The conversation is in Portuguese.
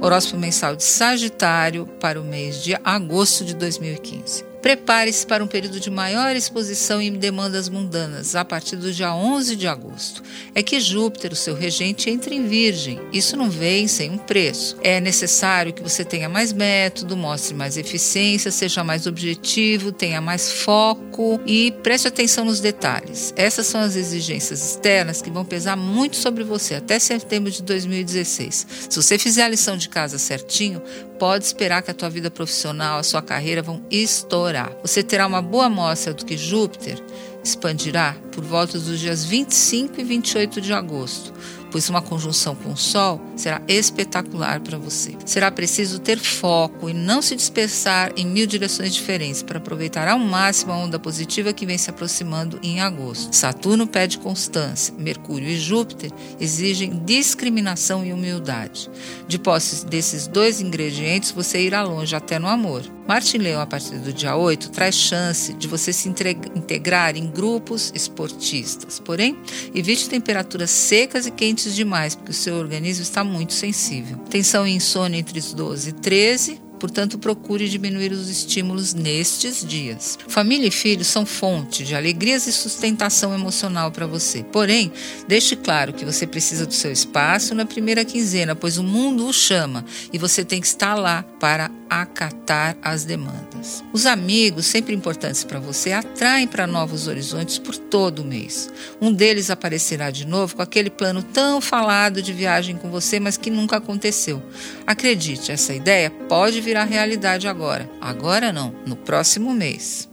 Horóscopo mensal de Sagitário para o mês de agosto de 2015. Prepare-se para um período de maior exposição em demandas mundanas a partir do dia 11 de agosto. É que Júpiter, o seu regente, entra em Virgem. Isso não vem sem um preço. É necessário que você tenha mais método, mostre mais eficiência, seja mais objetivo, tenha mais foco e preste atenção nos detalhes. Essas são as exigências externas que vão pesar muito sobre você até setembro de 2016. Se você fizer a lição de casa certinho, pode esperar que a tua vida profissional, a sua carreira vão estourar. Você terá uma boa amostra do que Júpiter expandirá por volta dos dias 25 e 28 de agosto pois uma conjunção com o Sol será espetacular para você. Será preciso ter foco e não se dispersar em mil direções diferentes para aproveitar ao máximo a onda positiva que vem se aproximando em agosto. Saturno pede constância, Mercúrio e Júpiter exigem discriminação e humildade. De posse desses dois ingredientes, você irá longe até no amor. Marte Leão, a partir do dia 8, traz chance de você se integrar em grupos esportistas. Porém, evite temperaturas secas e quentes demais, porque o seu organismo está muito sensível. Tensão e insônia entre os 12 e 13 Portanto, procure diminuir os estímulos nestes dias. Família e filhos são fonte de alegrias e sustentação emocional para você. Porém, deixe claro que você precisa do seu espaço na primeira quinzena, pois o mundo o chama e você tem que estar lá para acatar as demandas. Os amigos, sempre importantes para você, atraem para novos horizontes por todo o mês. Um deles aparecerá de novo com aquele plano tão falado de viagem com você, mas que nunca aconteceu. Acredite, essa ideia pode virar realidade agora. Agora não, no próximo mês.